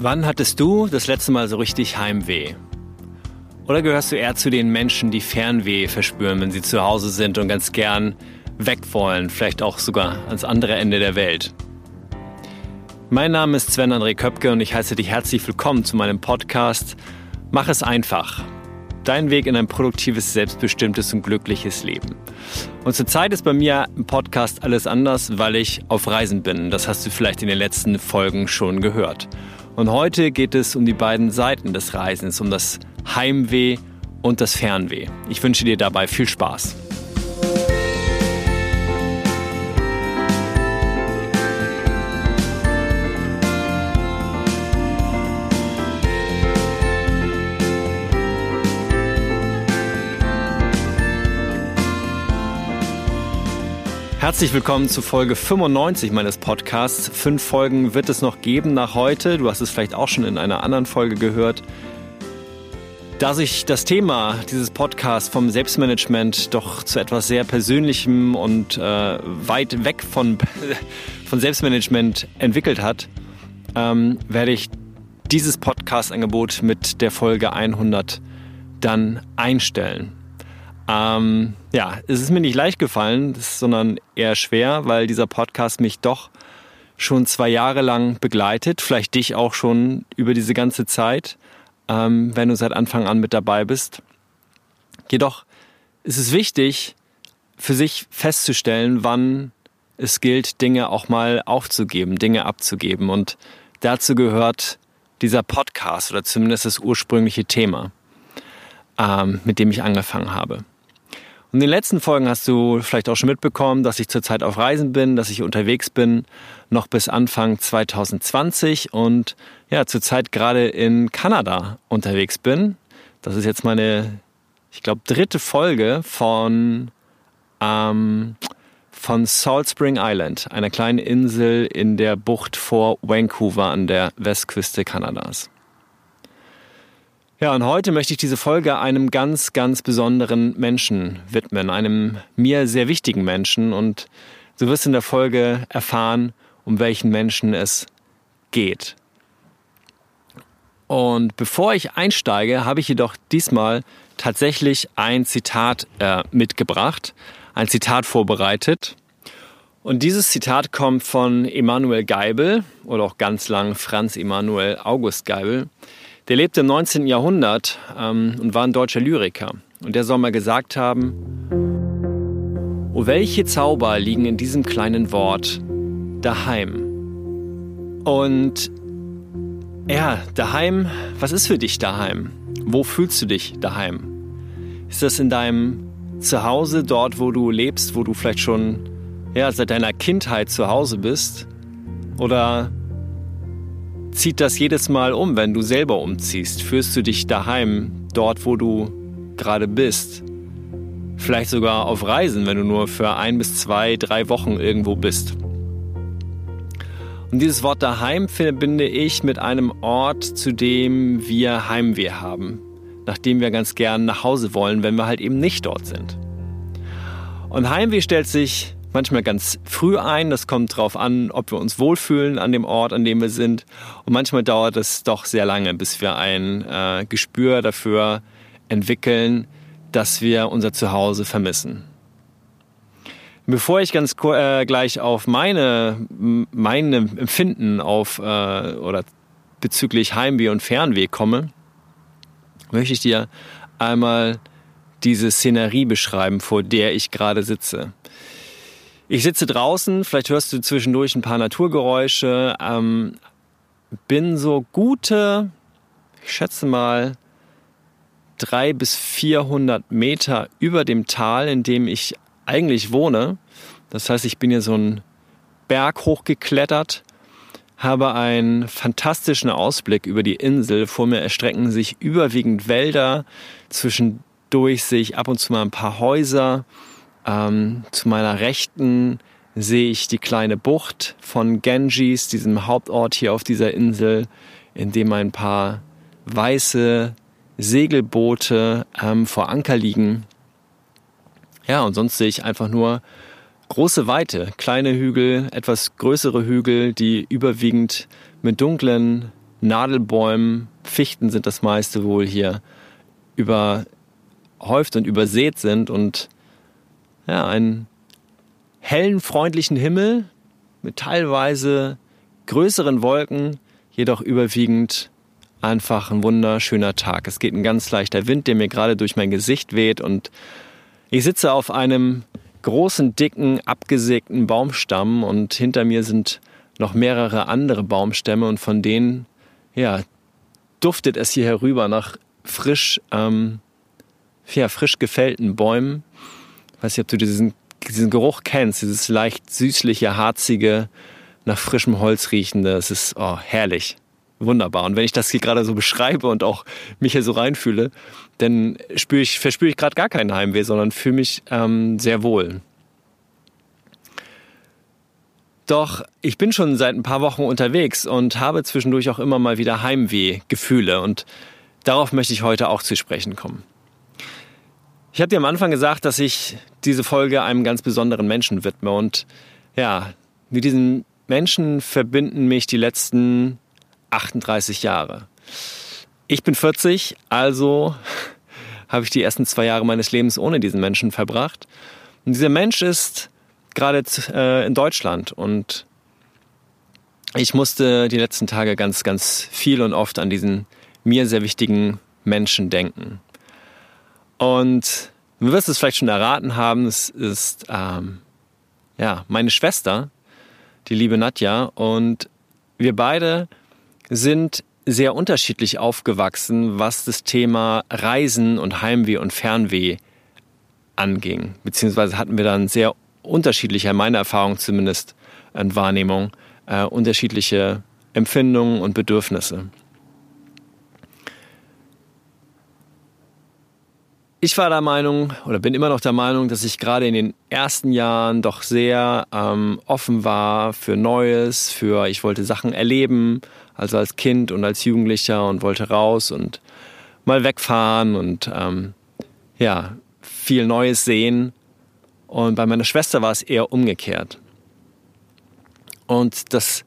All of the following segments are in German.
Wann hattest du das letzte Mal so richtig Heimweh? Oder gehörst du eher zu den Menschen, die Fernweh verspüren, wenn sie zu Hause sind und ganz gern weg wollen, vielleicht auch sogar ans andere Ende der Welt? Mein Name ist Sven André Köpke und ich heiße dich herzlich willkommen zu meinem Podcast Mach es einfach. Dein Weg in ein produktives, selbstbestimmtes und glückliches Leben. Und zurzeit ist bei mir im Podcast alles anders, weil ich auf Reisen bin. Das hast du vielleicht in den letzten Folgen schon gehört. Und heute geht es um die beiden Seiten des Reisens, um das Heimweh und das Fernweh. Ich wünsche dir dabei viel Spaß. Herzlich willkommen zu Folge 95 meines Podcasts. Fünf Folgen wird es noch geben nach heute. Du hast es vielleicht auch schon in einer anderen Folge gehört. Da sich das Thema dieses Podcasts vom Selbstmanagement doch zu etwas sehr Persönlichem und äh, weit weg von, von Selbstmanagement entwickelt hat, ähm, werde ich dieses Podcast-Angebot mit der Folge 100 dann einstellen. Ähm, ja, es ist mir nicht leicht gefallen, sondern eher schwer, weil dieser Podcast mich doch schon zwei Jahre lang begleitet, vielleicht dich auch schon über diese ganze Zeit, ähm, wenn du seit Anfang an mit dabei bist. Jedoch ist es wichtig, für sich festzustellen, wann es gilt, Dinge auch mal aufzugeben, Dinge abzugeben. Und dazu gehört dieser Podcast oder zumindest das ursprüngliche Thema, ähm, mit dem ich angefangen habe. In den letzten Folgen hast du vielleicht auch schon mitbekommen, dass ich zurzeit auf Reisen bin, dass ich unterwegs bin, noch bis Anfang 2020 und ja, zurzeit gerade in Kanada unterwegs bin. Das ist jetzt meine, ich glaube, dritte Folge von, ähm, von Salt Spring Island, einer kleinen Insel in der Bucht vor Vancouver an der Westküste Kanadas. Ja, und heute möchte ich diese Folge einem ganz, ganz besonderen Menschen widmen, einem mir sehr wichtigen Menschen. Und du wirst in der Folge erfahren, um welchen Menschen es geht. Und bevor ich einsteige, habe ich jedoch diesmal tatsächlich ein Zitat äh, mitgebracht, ein Zitat vorbereitet. Und dieses Zitat kommt von Emanuel Geibel oder auch ganz lang Franz Emanuel August Geibel. Der lebte im 19. Jahrhundert ähm, und war ein deutscher Lyriker. Und der soll mal gesagt haben, Oh, welche Zauber liegen in diesem kleinen Wort daheim. Und ja, daheim, was ist für dich daheim? Wo fühlst du dich daheim? Ist das in deinem Zuhause, dort, wo du lebst, wo du vielleicht schon ja, seit deiner Kindheit zu Hause bist? Oder zieht das jedes Mal um, wenn du selber umziehst? Fühlst du dich daheim, dort, wo du gerade bist? Vielleicht sogar auf Reisen, wenn du nur für ein bis zwei, drei Wochen irgendwo bist. Und dieses Wort daheim verbinde ich mit einem Ort, zu dem wir Heimweh haben, nachdem wir ganz gern nach Hause wollen, wenn wir halt eben nicht dort sind. Und Heimweh stellt sich manchmal ganz früh ein. Das kommt darauf an, ob wir uns wohlfühlen an dem Ort, an dem wir sind. Und manchmal dauert es doch sehr lange, bis wir ein äh, Gespür dafür entwickeln, dass wir unser Zuhause vermissen. Bevor ich ganz äh, gleich auf meine, meine Empfinden auf äh, oder bezüglich Heimweh und Fernweh komme, möchte ich dir einmal diese Szenerie beschreiben, vor der ich gerade sitze. Ich sitze draußen, vielleicht hörst du zwischendurch ein paar Naturgeräusche, ähm, bin so gute, ich schätze mal, drei bis vierhundert Meter über dem Tal, in dem ich eigentlich wohne. Das heißt, ich bin hier so einen Berg hochgeklettert, habe einen fantastischen Ausblick über die Insel. Vor mir erstrecken sich überwiegend Wälder, zwischendurch sehe ich ab und zu mal ein paar Häuser. Ähm, zu meiner Rechten sehe ich die kleine Bucht von Ganges, diesem Hauptort hier auf dieser Insel, in dem ein paar weiße Segelboote ähm, vor Anker liegen. Ja, und sonst sehe ich einfach nur große Weite, kleine Hügel, etwas größere Hügel, die überwiegend mit dunklen Nadelbäumen, Fichten sind das meiste wohl hier, überhäuft und übersät sind und ja, einen hellen, freundlichen Himmel mit teilweise größeren Wolken, jedoch überwiegend einfach ein wunderschöner Tag. Es geht ein ganz leichter Wind, der mir gerade durch mein Gesicht weht und ich sitze auf einem großen, dicken, abgesägten Baumstamm und hinter mir sind noch mehrere andere Baumstämme und von denen, ja, duftet es hier herüber nach frisch, ähm, ja, frisch gefällten Bäumen. Weiß nicht, ob du diesen, diesen Geruch kennst, dieses leicht süßliche, harzige, nach frischem Holz riechende. Es ist oh, herrlich wunderbar. Und wenn ich das hier gerade so beschreibe und auch mich hier so reinfühle, dann spüre ich, verspüre ich gerade gar keinen Heimweh, sondern fühle mich ähm, sehr wohl. Doch ich bin schon seit ein paar Wochen unterwegs und habe zwischendurch auch immer mal wieder Heimweh-Gefühle und darauf möchte ich heute auch zu sprechen kommen. Ich habe dir am Anfang gesagt, dass ich diese Folge einem ganz besonderen Menschen widme und ja, mit diesen Menschen verbinden mich die letzten 38 Jahre. Ich bin 40, also habe ich die ersten zwei Jahre meines Lebens ohne diesen Menschen verbracht. Und dieser Mensch ist gerade äh, in Deutschland und ich musste die letzten Tage ganz, ganz viel und oft an diesen mir sehr wichtigen Menschen denken. Und du wirst es vielleicht schon erraten haben, es ist ähm, ja meine Schwester, die liebe Nadja, und wir beide sind sehr unterschiedlich aufgewachsen, was das Thema Reisen und Heimweh und Fernweh anging. Beziehungsweise hatten wir dann sehr unterschiedliche, in meiner Erfahrung zumindest, in Wahrnehmung, äh, unterschiedliche Empfindungen und Bedürfnisse. Ich war der Meinung oder bin immer noch der Meinung, dass ich gerade in den ersten Jahren doch sehr ähm, offen war für Neues, für ich wollte Sachen erleben, also als Kind und als Jugendlicher und wollte raus und mal wegfahren und ähm, ja viel Neues sehen. Und bei meiner Schwester war es eher umgekehrt. Und das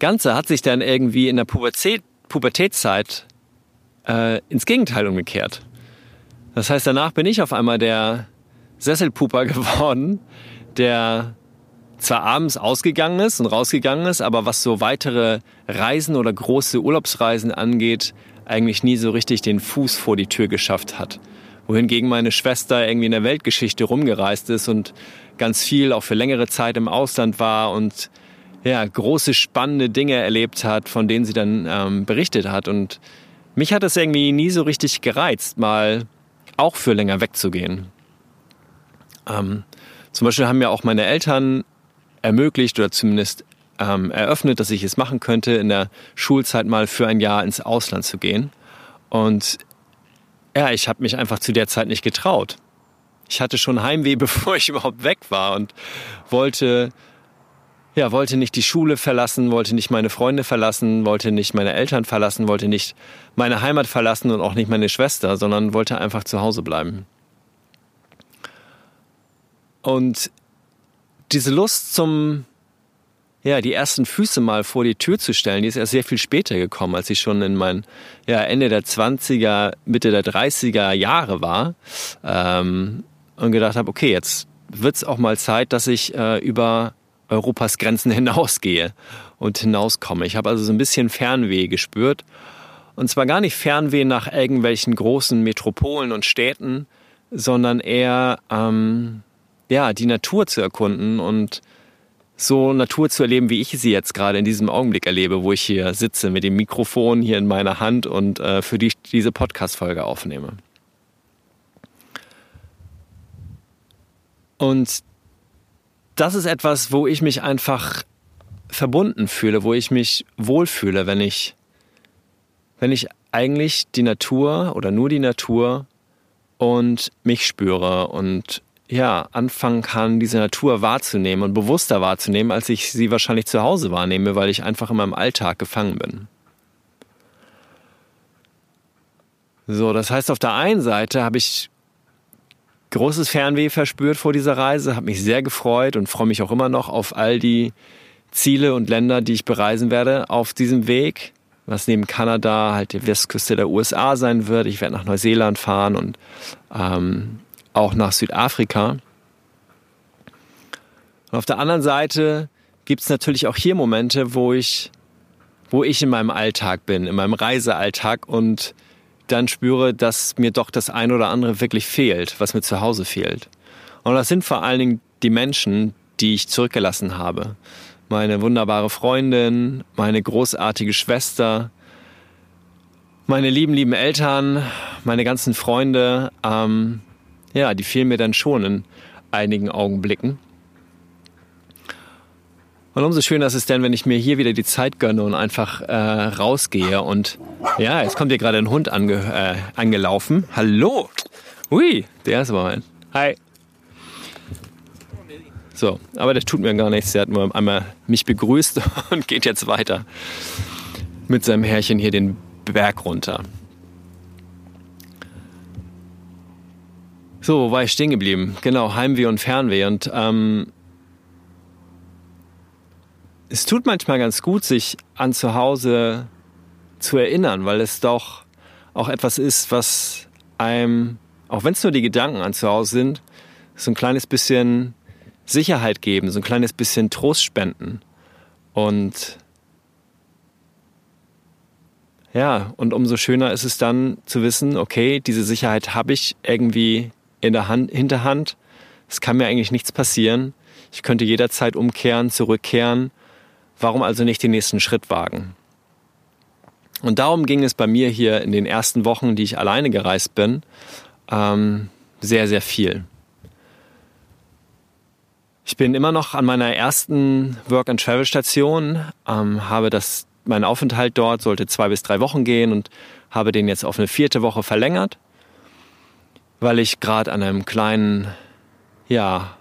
Ganze hat sich dann irgendwie in der Pubertät, Pubertätszeit äh, ins Gegenteil umgekehrt. Das heißt, danach bin ich auf einmal der Sesselpuper geworden, der zwar abends ausgegangen ist und rausgegangen ist, aber was so weitere Reisen oder große Urlaubsreisen angeht, eigentlich nie so richtig den Fuß vor die Tür geschafft hat. Wohingegen meine Schwester irgendwie in der Weltgeschichte rumgereist ist und ganz viel auch für längere Zeit im Ausland war und ja, große spannende Dinge erlebt hat, von denen sie dann ähm, berichtet hat. Und mich hat es irgendwie nie so richtig gereizt, mal auch für länger wegzugehen. Ähm, zum Beispiel haben ja auch meine Eltern ermöglicht oder zumindest ähm, eröffnet, dass ich es machen könnte, in der Schulzeit mal für ein Jahr ins Ausland zu gehen. Und ja, ich habe mich einfach zu der Zeit nicht getraut. Ich hatte schon Heimweh, bevor ich überhaupt weg war und wollte ja, wollte nicht die Schule verlassen, wollte nicht meine Freunde verlassen, wollte nicht meine Eltern verlassen, wollte nicht meine Heimat verlassen und auch nicht meine Schwester, sondern wollte einfach zu Hause bleiben. Und diese Lust zum, ja, die ersten Füße mal vor die Tür zu stellen, die ist erst sehr viel später gekommen, als ich schon in mein, ja, Ende der 20er, Mitte der 30er Jahre war ähm, und gedacht habe, okay, jetzt wird es auch mal Zeit, dass ich äh, über Europas Grenzen hinausgehe und hinauskomme. Ich habe also so ein bisschen Fernweh gespürt. Und zwar gar nicht Fernweh nach irgendwelchen großen Metropolen und Städten, sondern eher ähm, ja, die Natur zu erkunden und so Natur zu erleben, wie ich sie jetzt gerade in diesem Augenblick erlebe, wo ich hier sitze mit dem Mikrofon hier in meiner Hand und äh, für die diese Podcast-Folge aufnehme. Und das ist etwas, wo ich mich einfach verbunden fühle, wo ich mich wohlfühle, wenn ich, wenn ich eigentlich die Natur oder nur die Natur und mich spüre und ja, anfangen kann, diese Natur wahrzunehmen und bewusster wahrzunehmen, als ich sie wahrscheinlich zu Hause wahrnehme, weil ich einfach in meinem Alltag gefangen bin. So, das heißt, auf der einen Seite habe ich großes Fernweh verspürt vor dieser Reise, habe mich sehr gefreut und freue mich auch immer noch auf all die Ziele und Länder, die ich bereisen werde auf diesem Weg, was neben Kanada halt die Westküste der USA sein wird. Ich werde nach Neuseeland fahren und ähm, auch nach Südafrika. Und auf der anderen Seite gibt es natürlich auch hier Momente, wo ich, wo ich in meinem Alltag bin, in meinem Reisealltag und dann spüre, dass mir doch das ein oder andere wirklich fehlt, was mir zu Hause fehlt. Und das sind vor allen Dingen die Menschen, die ich zurückgelassen habe. Meine wunderbare Freundin, meine großartige Schwester, meine lieben, lieben Eltern, meine ganzen Freunde, ähm, ja, die fehlen mir dann schon in einigen Augenblicken. Und umso schöner ist es denn, wenn ich mir hier wieder die Zeit gönne und einfach äh, rausgehe. Und ja, jetzt kommt hier gerade ein Hund ange äh, angelaufen. Hallo! Ui, der ist aber ein. Hi. So, aber der tut mir gar nichts. Der hat nur einmal mich begrüßt und geht jetzt weiter mit seinem Herrchen hier den Berg runter. So, wo war ich stehen geblieben? Genau, Heimweh und Fernweh. Und ähm, es tut manchmal ganz gut, sich an zu Hause zu erinnern, weil es doch auch etwas ist, was einem, auch wenn es nur die Gedanken an zu Hause sind, so ein kleines bisschen Sicherheit geben, so ein kleines bisschen Trost spenden. Und ja, und umso schöner ist es dann zu wissen, okay, diese Sicherheit habe ich irgendwie in der Hand, Hinterhand. Es kann mir eigentlich nichts passieren. Ich könnte jederzeit umkehren, zurückkehren Warum also nicht den nächsten Schritt wagen? Und darum ging es bei mir hier in den ersten Wochen, die ich alleine gereist bin, ähm, sehr, sehr viel. Ich bin immer noch an meiner ersten Work-and-Travel-Station, ähm, habe das, mein Aufenthalt dort sollte zwei bis drei Wochen gehen und habe den jetzt auf eine vierte Woche verlängert, weil ich gerade an einem kleinen, ja,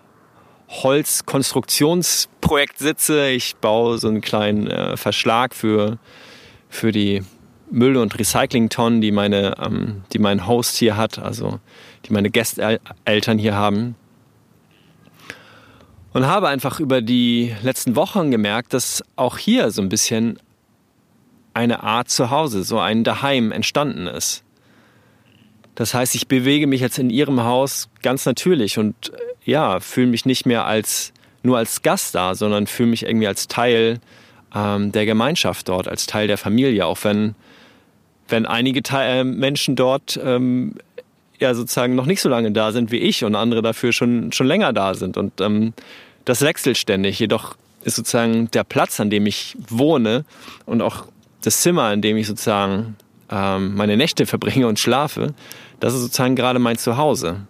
Holzkonstruktionsprojekt sitze. Ich baue so einen kleinen äh, Verschlag für, für die Müll- und Recyclingtonnen, die, meine, ähm, die mein Host hier hat, also die meine Gästeltern hier haben. Und habe einfach über die letzten Wochen gemerkt, dass auch hier so ein bisschen eine Art Zuhause, so ein Daheim entstanden ist. Das heißt, ich bewege mich jetzt in ihrem Haus ganz natürlich und ja, fühle mich nicht mehr als nur als Gast da, sondern fühle mich irgendwie als Teil ähm, der Gemeinschaft dort, als Teil der Familie, auch wenn, wenn einige Te äh, Menschen dort ähm, ja sozusagen noch nicht so lange da sind wie ich und andere dafür schon, schon länger da sind. Und ähm, das wechselt ständig. Jedoch ist sozusagen der Platz, an dem ich wohne und auch das Zimmer, an dem ich sozusagen ähm, meine Nächte verbringe und schlafe, das ist sozusagen gerade mein Zuhause.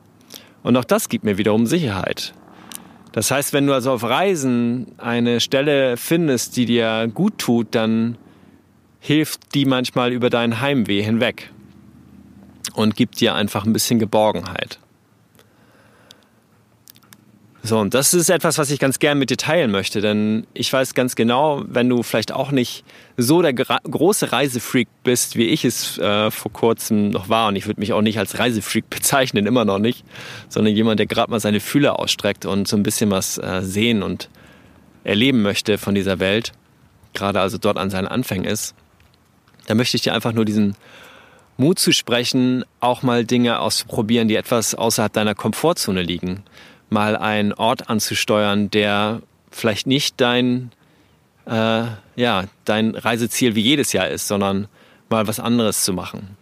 Und auch das gibt mir wiederum Sicherheit. Das heißt, wenn du also auf Reisen eine Stelle findest, die dir gut tut, dann hilft die manchmal über dein Heimweh hinweg und gibt dir einfach ein bisschen Geborgenheit. So, und das ist etwas, was ich ganz gern mit dir teilen möchte, denn ich weiß ganz genau, wenn du vielleicht auch nicht so der große Reisefreak bist, wie ich es äh, vor kurzem noch war, und ich würde mich auch nicht als Reisefreak bezeichnen, immer noch nicht, sondern jemand, der gerade mal seine Fühler ausstreckt und so ein bisschen was äh, sehen und erleben möchte von dieser Welt, gerade also dort an seinen Anfängen ist, da möchte ich dir einfach nur diesen Mut zu sprechen, auch mal Dinge auszuprobieren, die etwas außerhalb deiner Komfortzone liegen mal einen Ort anzusteuern, der vielleicht nicht dein, äh, ja, dein Reiseziel wie jedes Jahr ist, sondern mal was anderes zu machen.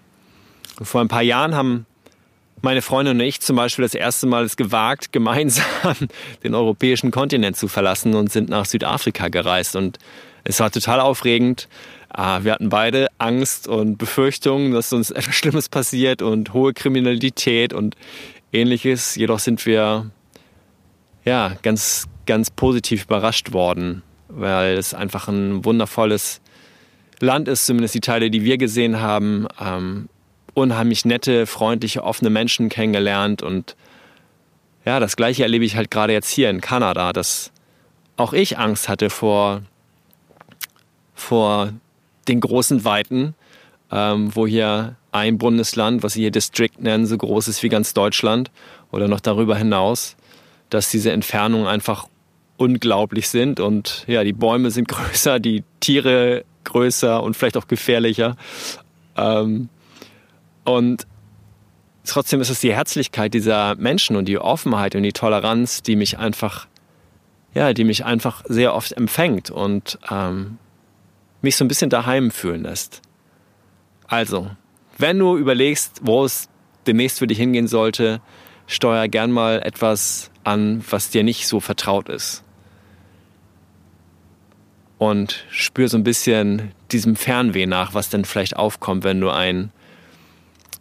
vor ein paar Jahren haben meine Freundin und ich zum Beispiel das erste Mal es gewagt, gemeinsam den europäischen Kontinent zu verlassen und sind nach Südafrika gereist. Und es war total aufregend. Ah, wir hatten beide Angst und Befürchtungen, dass uns etwas Schlimmes passiert und hohe Kriminalität und ähnliches. Jedoch sind wir ja, ganz, ganz positiv überrascht worden, weil es einfach ein wundervolles Land ist, zumindest die Teile, die wir gesehen haben. Ähm, unheimlich nette, freundliche, offene Menschen kennengelernt und ja, das gleiche erlebe ich halt gerade jetzt hier in Kanada, dass auch ich Angst hatte vor, vor den großen Weiten, ähm, wo hier ein Bundesland, was sie hier District nennen, so groß ist wie ganz Deutschland oder noch darüber hinaus dass diese Entfernungen einfach unglaublich sind und ja, die Bäume sind größer, die Tiere größer und vielleicht auch gefährlicher. Ähm, und trotzdem ist es die Herzlichkeit dieser Menschen und die Offenheit und die Toleranz, die mich einfach, ja, die mich einfach sehr oft empfängt und ähm, mich so ein bisschen daheim fühlen lässt. Also, wenn du überlegst, wo es demnächst für dich hingehen sollte, steuer gern mal etwas an, was dir nicht so vertraut ist. Und spür so ein bisschen diesem Fernweh nach, was denn vielleicht aufkommt, wenn du ein,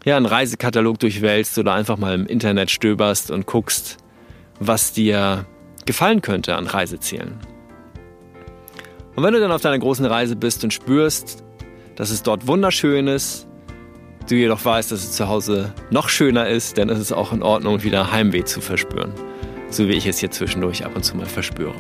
ja, einen Reisekatalog durchwälzt oder einfach mal im Internet stöberst und guckst, was dir gefallen könnte an Reisezielen. Und wenn du dann auf deiner großen Reise bist und spürst, dass es dort wunderschön ist, du jedoch weißt, dass es zu Hause noch schöner ist, dann ist es auch in Ordnung, wieder Heimweh zu verspüren. So wie ich es hier zwischendurch ab und zu mal verspüre.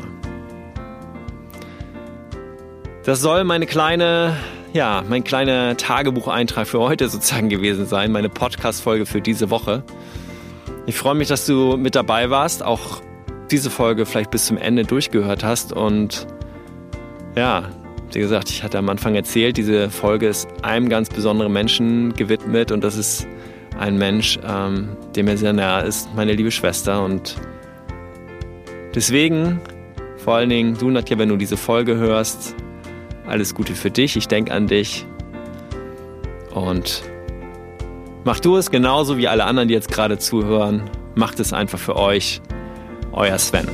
Das soll meine kleine, ja, mein kleiner Tagebucheintrag für heute sozusagen gewesen sein, meine Podcast-Folge für diese Woche. Ich freue mich, dass du mit dabei warst, auch diese Folge vielleicht bis zum Ende durchgehört hast und ja, wie gesagt, ich hatte am Anfang erzählt, diese Folge ist einem ganz besonderen Menschen gewidmet und das ist ein Mensch, ähm, der mir sehr nahe ist, meine liebe Schwester. Und deswegen, vor allen Dingen, du, Nadja, wenn du diese Folge hörst, alles Gute für dich. Ich denke an dich. Und mach du es genauso wie alle anderen, die jetzt gerade zuhören. Macht es einfach für euch. Euer Sven.